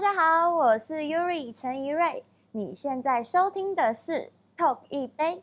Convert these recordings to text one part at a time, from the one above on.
大家好，我是 Yuri 陈怡瑞。你现在收听的是 Talk 一杯。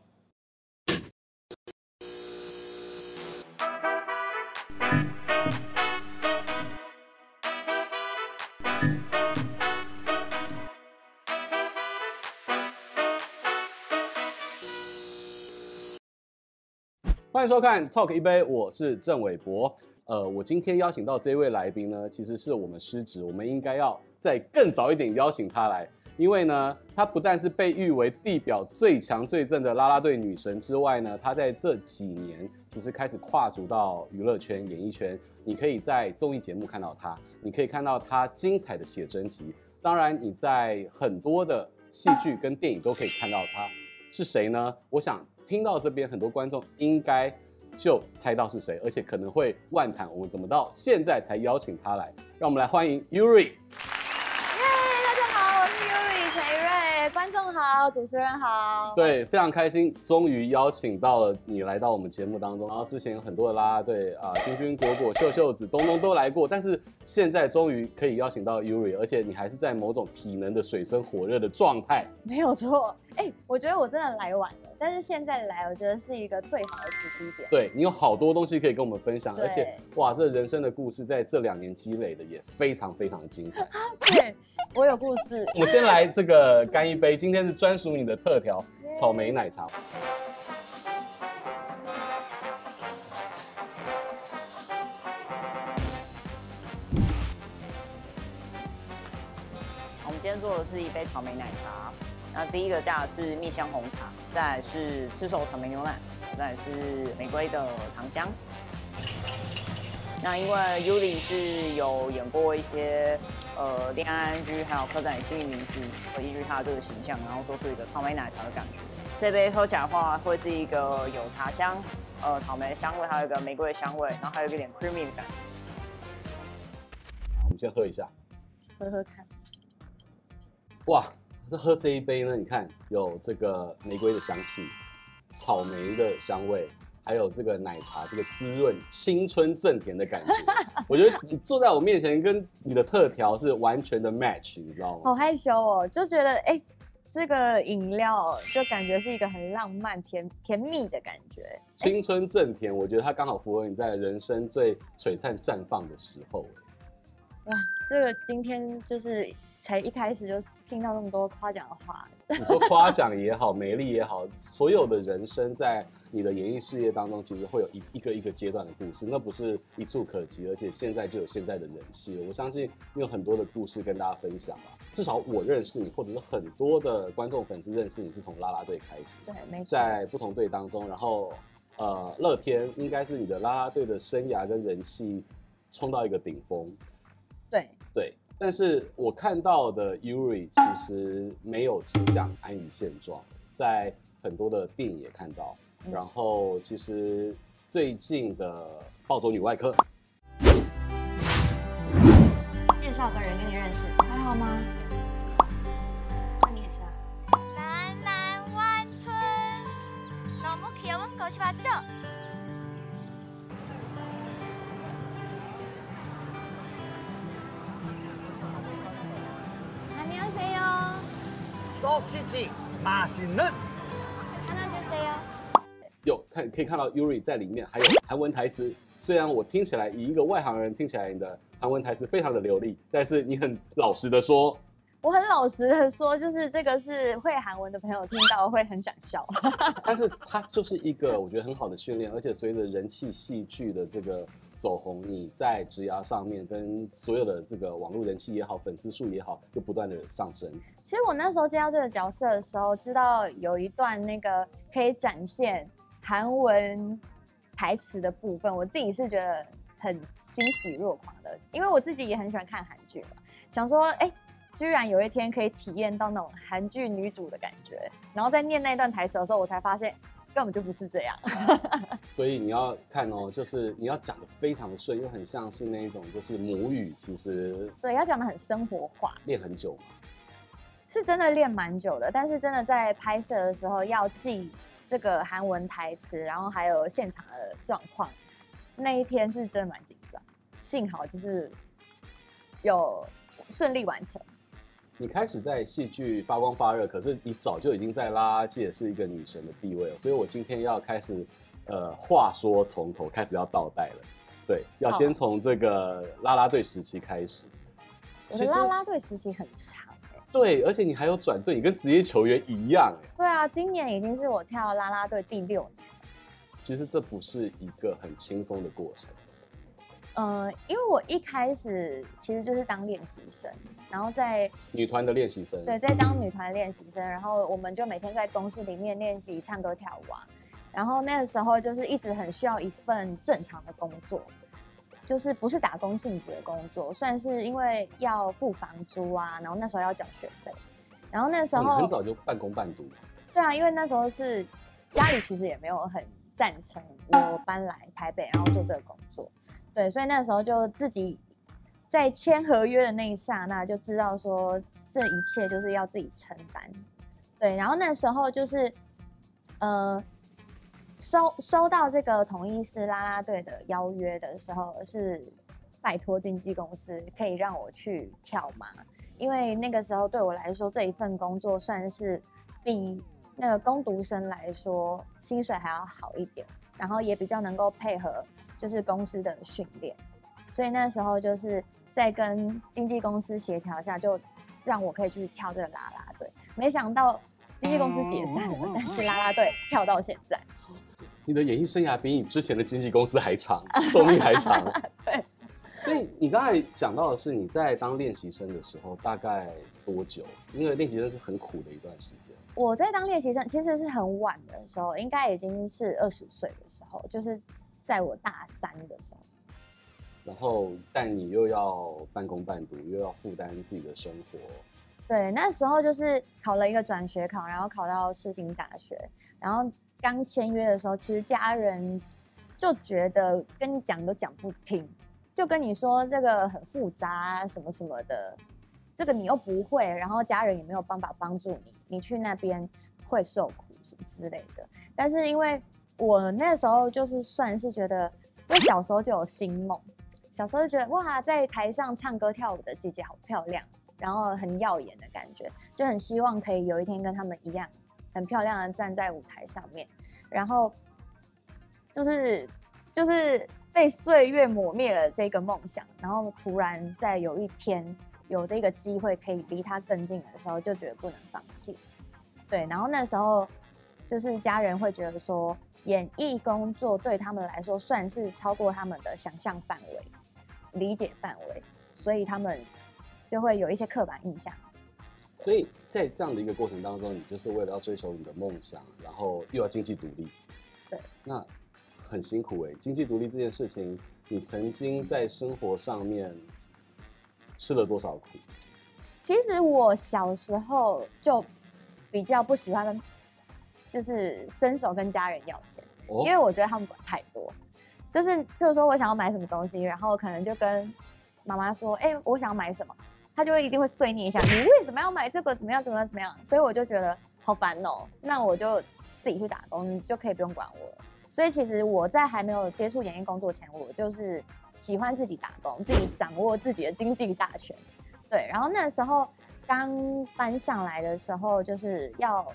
欢迎收看 Talk 一杯，我是郑伟博。呃，我今天邀请到这一位来宾呢，其实是我们失职，我们应该要再更早一点邀请她来，因为呢，她不但是被誉为地表最强最正的啦啦队女神之外呢，她在这几年其实开始跨足到娱乐圈、演艺圈。你可以在综艺节目看到她，你可以看到她精彩的写真集，当然你在很多的戏剧跟电影都可以看到她，是谁呢？我想。听到这边，很多观众应该就猜到是谁，而且可能会万谈。我们怎么到现在才邀请他来？让我们来欢迎 Yuri。观众好，主持人好，对，非常开心，终于邀请到了你来到我们节目当中。然后之前有很多的啦啦队啊，君君、果果、秀秀子、东东都来过，但是现在终于可以邀请到 Yuri，而且你还是在某种体能的水深火热的状态。没有错，哎、欸，我觉得我真的来晚了，但是现在来，我觉得是一个最好的时机点。对，你有好多东西可以跟我们分享，而且哇，这人生的故事在这两年积累的也非常非常的精彩。对，我有故事。我们先来这个干一杯。今天是专属你的特调草莓奶茶。我们今天做的是一杯草莓奶茶。那第一个加的是蜜香红茶，再来是赤手草莓牛奶，再来是玫瑰的糖浆。那因为 Yuri 是有演过一些。呃，恋爱 ING 还有刻在你心里名字，会依据它的这个形象，然后做出一个草莓奶茶的感觉。这杯喝起来的话，会是一个有茶香，呃，草莓的香味，还有一个玫瑰的香味，然后还有一点 creamy 的感觉。我们先喝一下，喝喝看。哇，这喝这一杯呢，你看有这个玫瑰的香气，草莓的香味。还有这个奶茶，这个滋润、青春正甜的感觉，我觉得你坐在我面前，跟你的特调是完全的 match，你知道吗？好害羞哦，就觉得哎、欸，这个饮料就感觉是一个很浪漫、甜甜蜜的感觉。青春正甜，我觉得它刚好符合你在人生最璀璨绽放的时候。哇，这个今天就是才一开始就听到那么多夸奖的话。你说夸奖也好，美丽也好，所有的人生在你的演艺事业当中，其实会有一一个一个阶段的故事，那不是一蹴可及，而且现在就有现在的人气。我相信你有很多的故事跟大家分享啊。至少我认识你，或者是很多的观众粉丝认识你是从啦啦队开始，对，没错，在不同队当中，然后呃，乐天应该是你的啦啦队的生涯跟人气冲到一个顶峰，对对。但是我看到的 Yuri 其实没有只想安于现状，在很多的电影也看到，然后其实最近的《暴走女外科》，介绍个人跟你认识，还好吗？那你也是啊。南南湾村，老母去问狗去吧，走。有看可以看到 Yuri 在里面，还有韩文台词。虽然我听起来以一个外行人听起来你的韩文台词非常的流利，但是你很老实的说，我很老实的说，就是这个是会韩文的朋友听到会很想笑。但是它就是一个我觉得很好的训练，而且随着人气戏剧的这个。走红，你在职涯上面跟所有的这个网络人气也好，粉丝数也好，就不断的上升。其实我那时候接到这个角色的时候，知道有一段那个可以展现韩文台词的部分，我自己是觉得很欣喜若狂的，因为我自己也很喜欢看韩剧嘛，想说，哎，居然有一天可以体验到那种韩剧女主的感觉，然后在念那段台词的时候，我才发现。根本就不是这样，所以你要看哦，就是你要讲的非常的顺，又很像是那一种就是母语，其实对，要讲的很生活化。练很久吗？是真的练蛮久的，但是真的在拍摄的时候要记这个韩文台词，然后还有现场的状况，那一天是真的蛮紧张，幸好就是有顺利完成。你开始在戏剧发光发热，可是你早就已经在啦啦界是一个女神的地位了。所以我今天要开始，呃，话说从头开始要倒带了。对，要先从这个啦啦队时期开始。我的啦啦队时期很长哎。对，而且你还有转队，你跟职业球员一样哎。对啊，今年已经是我跳啦啦队第六年。其实这不是一个很轻松的过程。呃，因为我一开始其实就是当练习生，然后在女团的练习生，对，在当女团练习生，然后我们就每天在公司里面练习唱歌跳舞啊。然后那个时候就是一直很需要一份正常的工作，就是不是打工性质的工作，算是因为要付房租啊，然后那时候要缴学费，然后那时候、哦、很早就半工半读。对啊，因为那时候是家里其实也没有很赞成我搬来台北，然后做这个工作。对，所以那时候就自己在签合约的那一刹那就知道说，这一切就是要自己承担。对，然后那时候就是，呃，收收到这个统一狮啦啦队的邀约的时候，是拜托经纪公司可以让我去跳马，因为那个时候对我来说这一份工作算是比那个工读生来说薪水还要好一点，然后也比较能够配合。就是公司的训练，所以那时候就是在跟经纪公司协调下，就让我可以去跳这个啦啦队。没想到经纪公司解散了，但是啦啦队跳到现在。你的演艺生涯比你之前的经纪公司还长，寿命还长。对。所以你刚才讲到的是你在当练习生的时候大概多久？因为练习生是很苦的一段时间。我在当练习生其实是很晚的时候，应该已经是二十岁的时候，就是。在我大三的时候，然后但你又要半工半读，又要负担自己的生活。对，那时候就是考了一个转学考，然后考到世新大学。然后刚签约的时候，其实家人就觉得跟你讲都讲不听，就跟你说这个很复杂啊，什么什么的，这个你又不会，然后家人也没有办法帮助你，你去那边会受苦什么之类的。但是因为我那时候就是算是觉得，因为小时候就有星梦，小时候就觉得哇，在台上唱歌跳舞的姐姐好漂亮，然后很耀眼的感觉，就很希望可以有一天跟他们一样，很漂亮的站在舞台上面。然后就是就是被岁月磨灭了这个梦想，然后突然在有一天有这个机会可以离他更近的时候，就觉得不能放弃。对，然后那时候就是家人会觉得说。演艺工作对他们来说算是超过他们的想象范围、理解范围，所以他们就会有一些刻板印象。所以在这样的一个过程当中，你就是为了要追求你的梦想，然后又要经济独立。对，那很辛苦哎。经济独立这件事情，你曾经在生活上面吃了多少苦？其实我小时候就比较不喜欢。就是伸手跟家人要钱，因为我觉得他们管太多。就是譬如说我想要买什么东西，然后可能就跟妈妈说：“哎，我想要买什么。”他就会一定会碎念一下：“你为什么要买这个？怎么样？怎么样？怎么样？”所以我就觉得好烦哦。那我就自己去打工，你就可以不用管我了。所以其实我在还没有接触演艺工作前，我就是喜欢自己打工，自己掌握自己的经济大权。对，然后那时候刚搬上来的时候，就是要。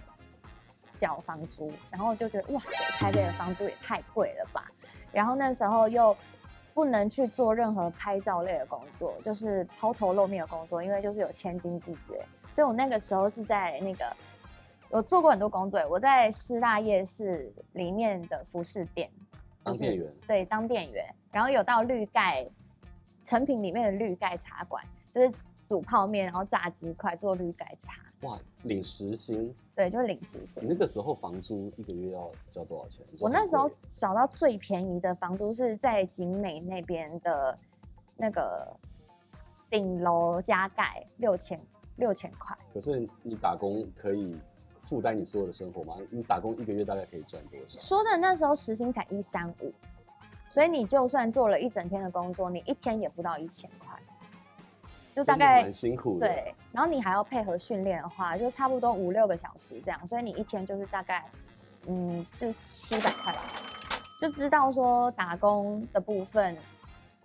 缴房租，然后就觉得哇塞，台北的房租也太贵了吧。然后那时候又不能去做任何拍照类的工作，就是抛头露面的工作，因为就是有签经纪约。所以我那个时候是在那个，我做过很多工作，我在师大夜市里面的服饰店，当店员，对，当店员。然后有到绿盖成品里面的绿盖茶馆，就是煮泡面，然后炸鸡块，做绿盖茶。哇，领时薪？对，就领时薪。你那个时候房租一个月要交多少钱？我那时候找到最便宜的房租是在景美那边的，那个顶楼加盖六千六千块。可是你打工可以负担你所有的生活吗？你打工一个月大概可以赚多少？说的那时候时薪才一三五，所以你就算做了一整天的工作，你一天也不到一千块。就大概很辛苦的，对，然后你还要配合训练的话，就差不多五六个小时这样，所以你一天就是大概，嗯，就七百块吧，就知道说打工的部分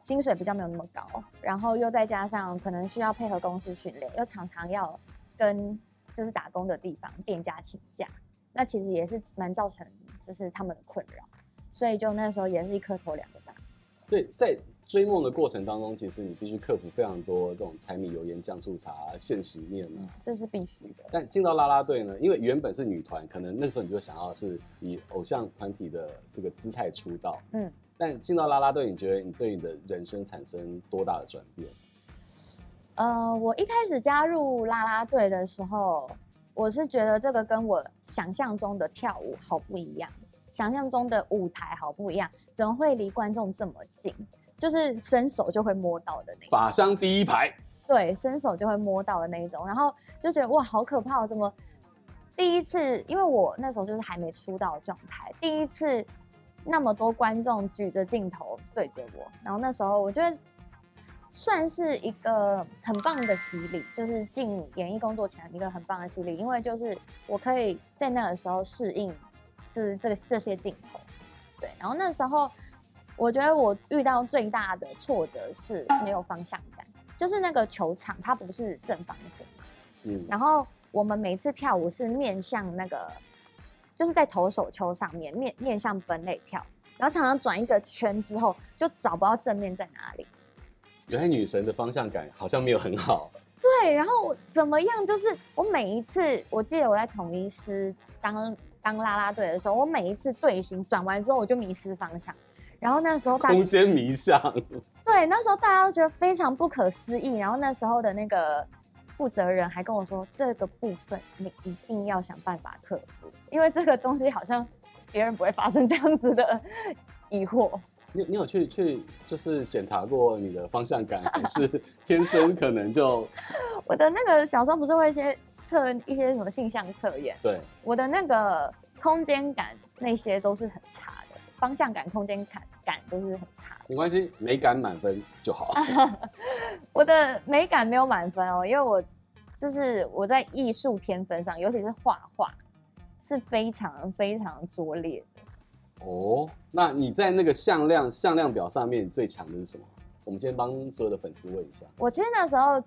薪水比较没有那么高，然后又再加上可能需要配合公司训练，又常常要跟就是打工的地方店家请假，那其实也是蛮造成就是他们的困扰，所以就那时候也是一颗头两个大。所以在追梦的过程当中，其实你必须克服非常多这种柴米油盐酱醋茶、现实面啊，这是必须的。但进到啦啦队呢，因为原本是女团，可能那时候你就想要是以偶像团体的这个姿态出道，嗯。但进到啦啦队，你觉得你对你的人生产生多大的转变？呃，我一开始加入啦啦队的时候，我是觉得这个跟我想象中的跳舞好不一样，想象中的舞台好不一样，怎么会离观众这么近？就是伸手就会摸到的那种。法商第一排。对，伸手就会摸到的那一种，然后就觉得哇，好可怕！怎么第一次？因为我那时候就是还没出道的状态，第一次那么多观众举着镜头对着我，然后那时候我觉得算是一个很棒的洗礼，就是进演艺工作前一个很棒的洗礼，因为就是我可以在那个时候适应，就是这个这些镜头，对，然后那时候。我觉得我遇到最大的挫折是没有方向感，就是那个球场它不是正方形嘛，嗯，然后我们每次跳舞是面向那个，就是在投手球上面面面向本垒跳，然后常常转一个圈之后就找不到正面在哪里。原来女神的方向感好像没有很好。对，然后怎么样？就是我每一次，我记得我在统一师当当啦啦队的时候，我每一次队形转完之后我就迷失方向。然后那时候大空间迷向，对，那时候大家都觉得非常不可思议。然后那时候的那个负责人还跟我说：“这个部分你一定要想办法克服，因为这个东西好像别人不会发生这样子的疑惑。”你你有去去就是检查过你的方向感，还是天生可能就？我的那个小时候不是会先测一些什么性向测验？对，我的那个空间感那些都是很差的，方向感、空间感。感都是很差的，没关系，美感满分就好。我的美感没有满分哦，因为我就是我在艺术天分上，尤其是画画，是非常非常拙劣的。哦，那你在那个向量向量表上面最强的是什么？我们今天帮所有的粉丝问一下。我其实那时候，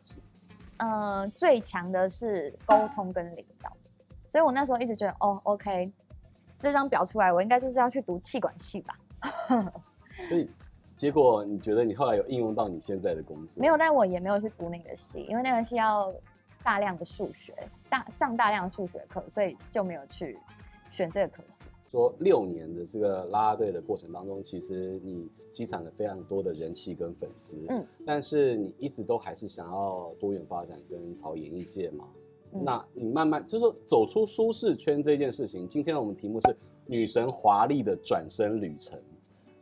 呃，最强的是沟通跟领导，所以我那时候一直觉得，哦，OK，这张表出来，我应该就是要去读气管系吧。所以，结果你觉得你后来有应用到你现在的工作？没有，但我也没有去读那个系，因为那个系要大量的数学，大上大量的数学课，所以就没有去选这个科系。说六年的这个啦啦队的过程当中，其实你积攒了非常多的人气跟粉丝，嗯，但是你一直都还是想要多元发展跟朝演艺界嘛。嗯、那你慢慢就是说走出舒适圈这件事情，今天我们题目是女神华丽的转身旅程。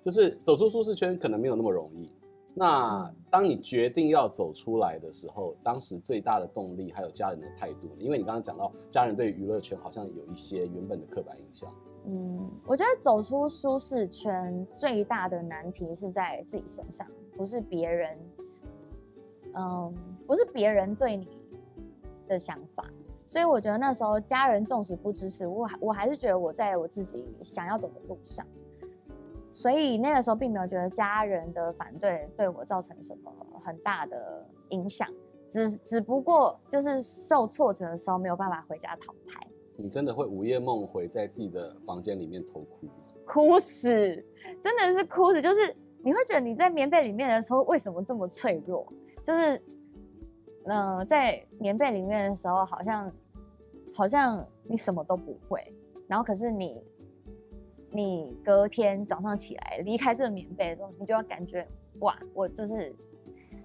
就是走出舒适圈可能没有那么容易。那当你决定要走出来的时候，当时最大的动力还有家人的态度，因为你刚刚讲到家人对娱乐圈好像有一些原本的刻板印象。嗯，我觉得走出舒适圈最大的难题是在自己身上，不是别人，嗯，不是别人对你的想法。所以我觉得那时候家人纵使不支持我，我还是觉得我在我自己想要走的路上。所以那个时候并没有觉得家人的反对对我造成什么很大的影响，只只不过就是受挫折的时候没有办法回家讨拍。你真的会午夜梦回，在自己的房间里面偷哭吗？哭死，真的是哭死，就是你会觉得你在棉被里面的时候为什么这么脆弱？就是，嗯、呃，在棉被里面的时候好像好像你什么都不会，然后可是你。你隔天早上起来离开这个棉被的时候，你就要感觉哇，我就是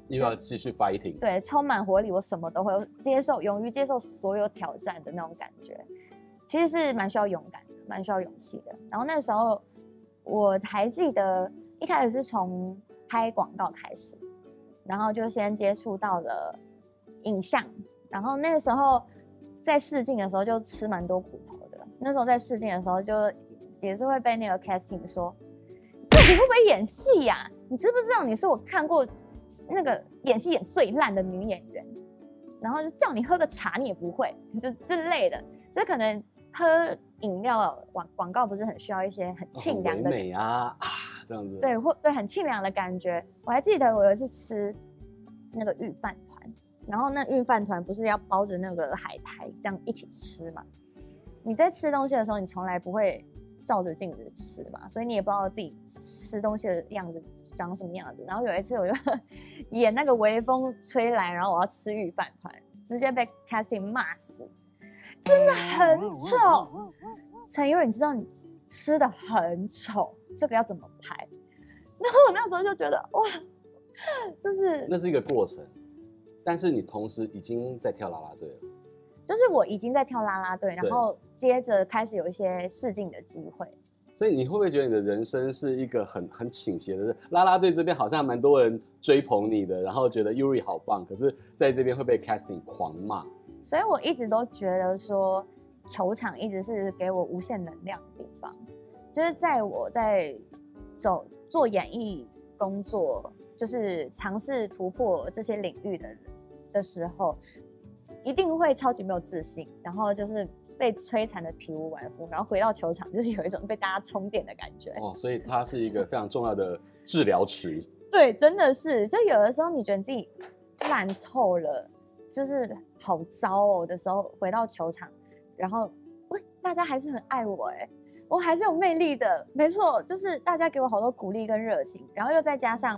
又要继续 fighting，对，充满活力，我什么都会接受，勇于接受所有挑战的那种感觉，其实是蛮需要勇敢的，蛮需要勇气的。然后那时候我还记得一开始是从拍广告开始，然后就先接触到了影像，然后那个时候在试镜的时候就吃蛮多苦头的。那时候在试镜的时候就。也是会被那个 casting 说，你会不会演戏呀？你知不知道你是我看过那个演戏演最烂的女演员？然后就叫你喝个茶，你也不会，就之类的。所以可能喝饮料广广告不是很需要一些很清凉的美啊啊，这样子。对，或对很清凉的感觉。我还记得我有一次吃那个御饭团，然后那御饭团不是要包着那个海苔这样一起吃嘛？你在吃东西的时候，你从来不会照着镜子吃嘛，所以你也不知道自己吃东西的样子长什么样子。然后有一次我就 演那个微风吹来，然后我要吃御饭团，直接被 casting 骂死，真的很丑。陈因为你知道你吃的很丑，这个要怎么拍？然后我那时候就觉得哇，就是那是一个过程，但是你同时已经在跳啦啦队了。就是我已经在跳啦啦队，然后接着开始有一些试镜的机会。所以你会不会觉得你的人生是一个很很倾斜的？啦啦队这边好像蛮多人追捧你的，然后觉得 Yuri 好棒，可是在这边会被 casting 狂骂。所以我一直都觉得说，球场一直是给我无限能量的地方。就是在我在走做演艺工作，就是尝试突破这些领域的的时候。一定会超级没有自信，然后就是被摧残的体无完肤，然后回到球场就是有一种被大家充电的感觉。哦，所以它是一个非常重要的治疗池。对，真的是，就有的时候你觉得自己烂透了，就是好糟哦的时候，回到球场，然后喂，大家还是很爱我哎，我还是有魅力的，没错，就是大家给我好多鼓励跟热情，然后又再加上。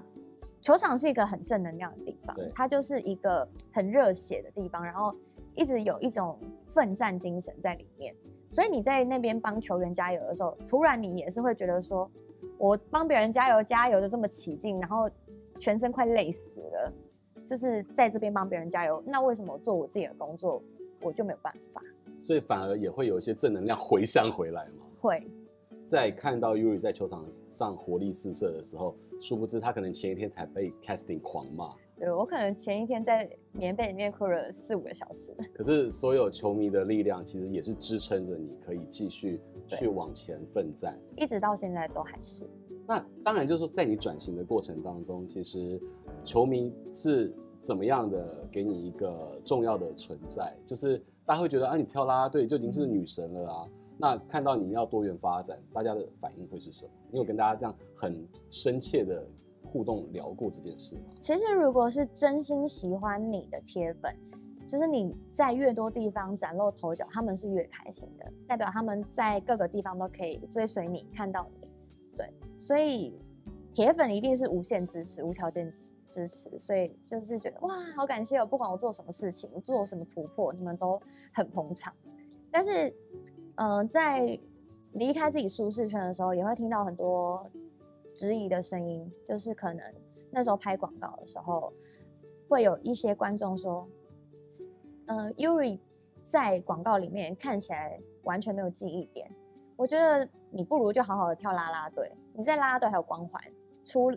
球场是一个很正能量的地方，它就是一个很热血的地方，然后一直有一种奋战精神在里面。所以你在那边帮球员加油的时候，突然你也是会觉得说，我帮别人加油，加油的这么起劲，然后全身快累死了，就是在这边帮别人加油。那为什么我做我自己的工作，我就没有办法？所以反而也会有一些正能量回响回来嘛？会。在看到 Yuri 在球场上活力四射的时候，殊不知他可能前一天才被 casting 狂骂。对，我可能前一天在棉被里面哭了四五个小时。可是所有球迷的力量其实也是支撑着你可以继续去往前奋战，一直到现在都还是。那当然就是说，在你转型的过程当中，其实球迷是怎么样的给你一个重要的存在？就是大家会觉得啊，你跳啦啦队就已经是女神了啊。那看到你要多元发展，大家的反应会是什么？你有跟大家这样很深切的互动聊过这件事吗？其实，如果是真心喜欢你的铁粉，就是你在越多地方崭露头角，他们是越开心的，代表他们在各个地方都可以追随你，看到你。对，所以铁粉一定是无限支持、无条件支持，所以就是觉得哇，好感谢哦！不管我做什么事情，做什么突破，你们都很捧场。但是。嗯、在离开自己舒适圈的时候，也会听到很多质疑的声音。就是可能那时候拍广告的时候，会有一些观众说：“嗯、呃，Yuri 在广告里面看起来完全没有记忆点。我觉得你不如就好好的跳啦啦队。你在啦啦队还有光环，出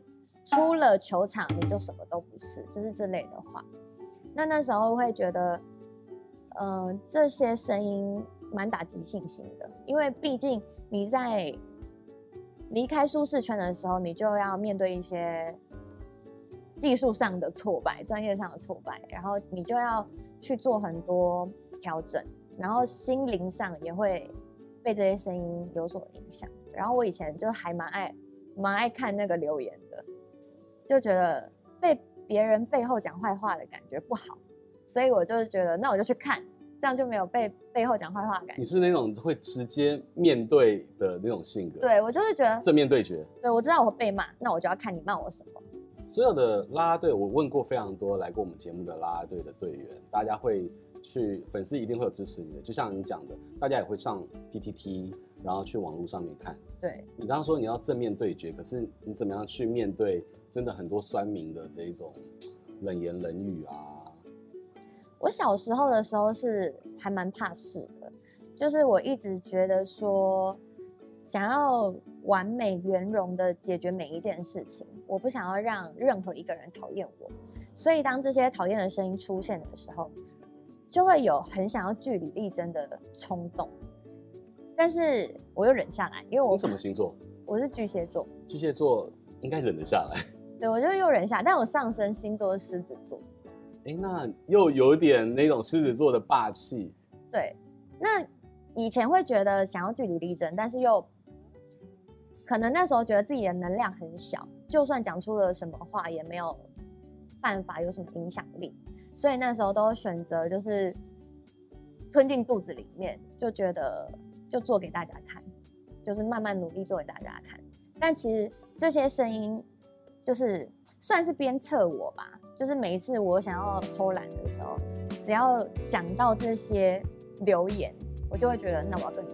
出了球场你就什么都不是。”就是这类的话。那那时候会觉得，嗯、这些声音。蛮打击信心的，因为毕竟你在离开舒适圈的时候，你就要面对一些技术上的挫败、专业上的挫败，然后你就要去做很多调整，然后心灵上也会被这些声音有所影响。然后我以前就还蛮爱蛮爱看那个留言的，就觉得被别人背后讲坏话的感觉不好，所以我就觉得那我就去看。这样就没有被背后讲坏话的感觉。你是那种会直接面对的那种性格？对，我就是觉得正面对决。对，我知道我会被骂，那我就要看你骂我什么。所有的啦啦队，我问过非常多来过我们节目的啦啦队的队员，大家会去粉丝一定会有支持你的，就像你讲的，大家也会上 PTT，然后去网络上面看。对，你刚刚说你要正面对决，可是你怎么样去面对真的很多酸民的这一种冷言冷语啊？我小时候的时候是还蛮怕事的，就是我一直觉得说，想要完美圆融的解决每一件事情，我不想要让任何一个人讨厌我，所以当这些讨厌的声音出现的时候，就会有很想要据理力争的冲动，但是我又忍下来，因为我你什么星座？我是巨蟹座，巨蟹座应该忍得下来，对，我就又忍下，但我上升星座是狮子座。哎，那又有点那种狮子座的霸气。对，那以前会觉得想要据理力争，但是又可能那时候觉得自己的能量很小，就算讲出了什么话也没有办法有什么影响力，所以那时候都选择就是吞进肚子里面，就觉得就做给大家看，就是慢慢努力做给大家看。但其实这些声音就是算是鞭策我吧，就是每一次我想要偷懒的时候，只要想到这些留言，我就会觉得那我要更努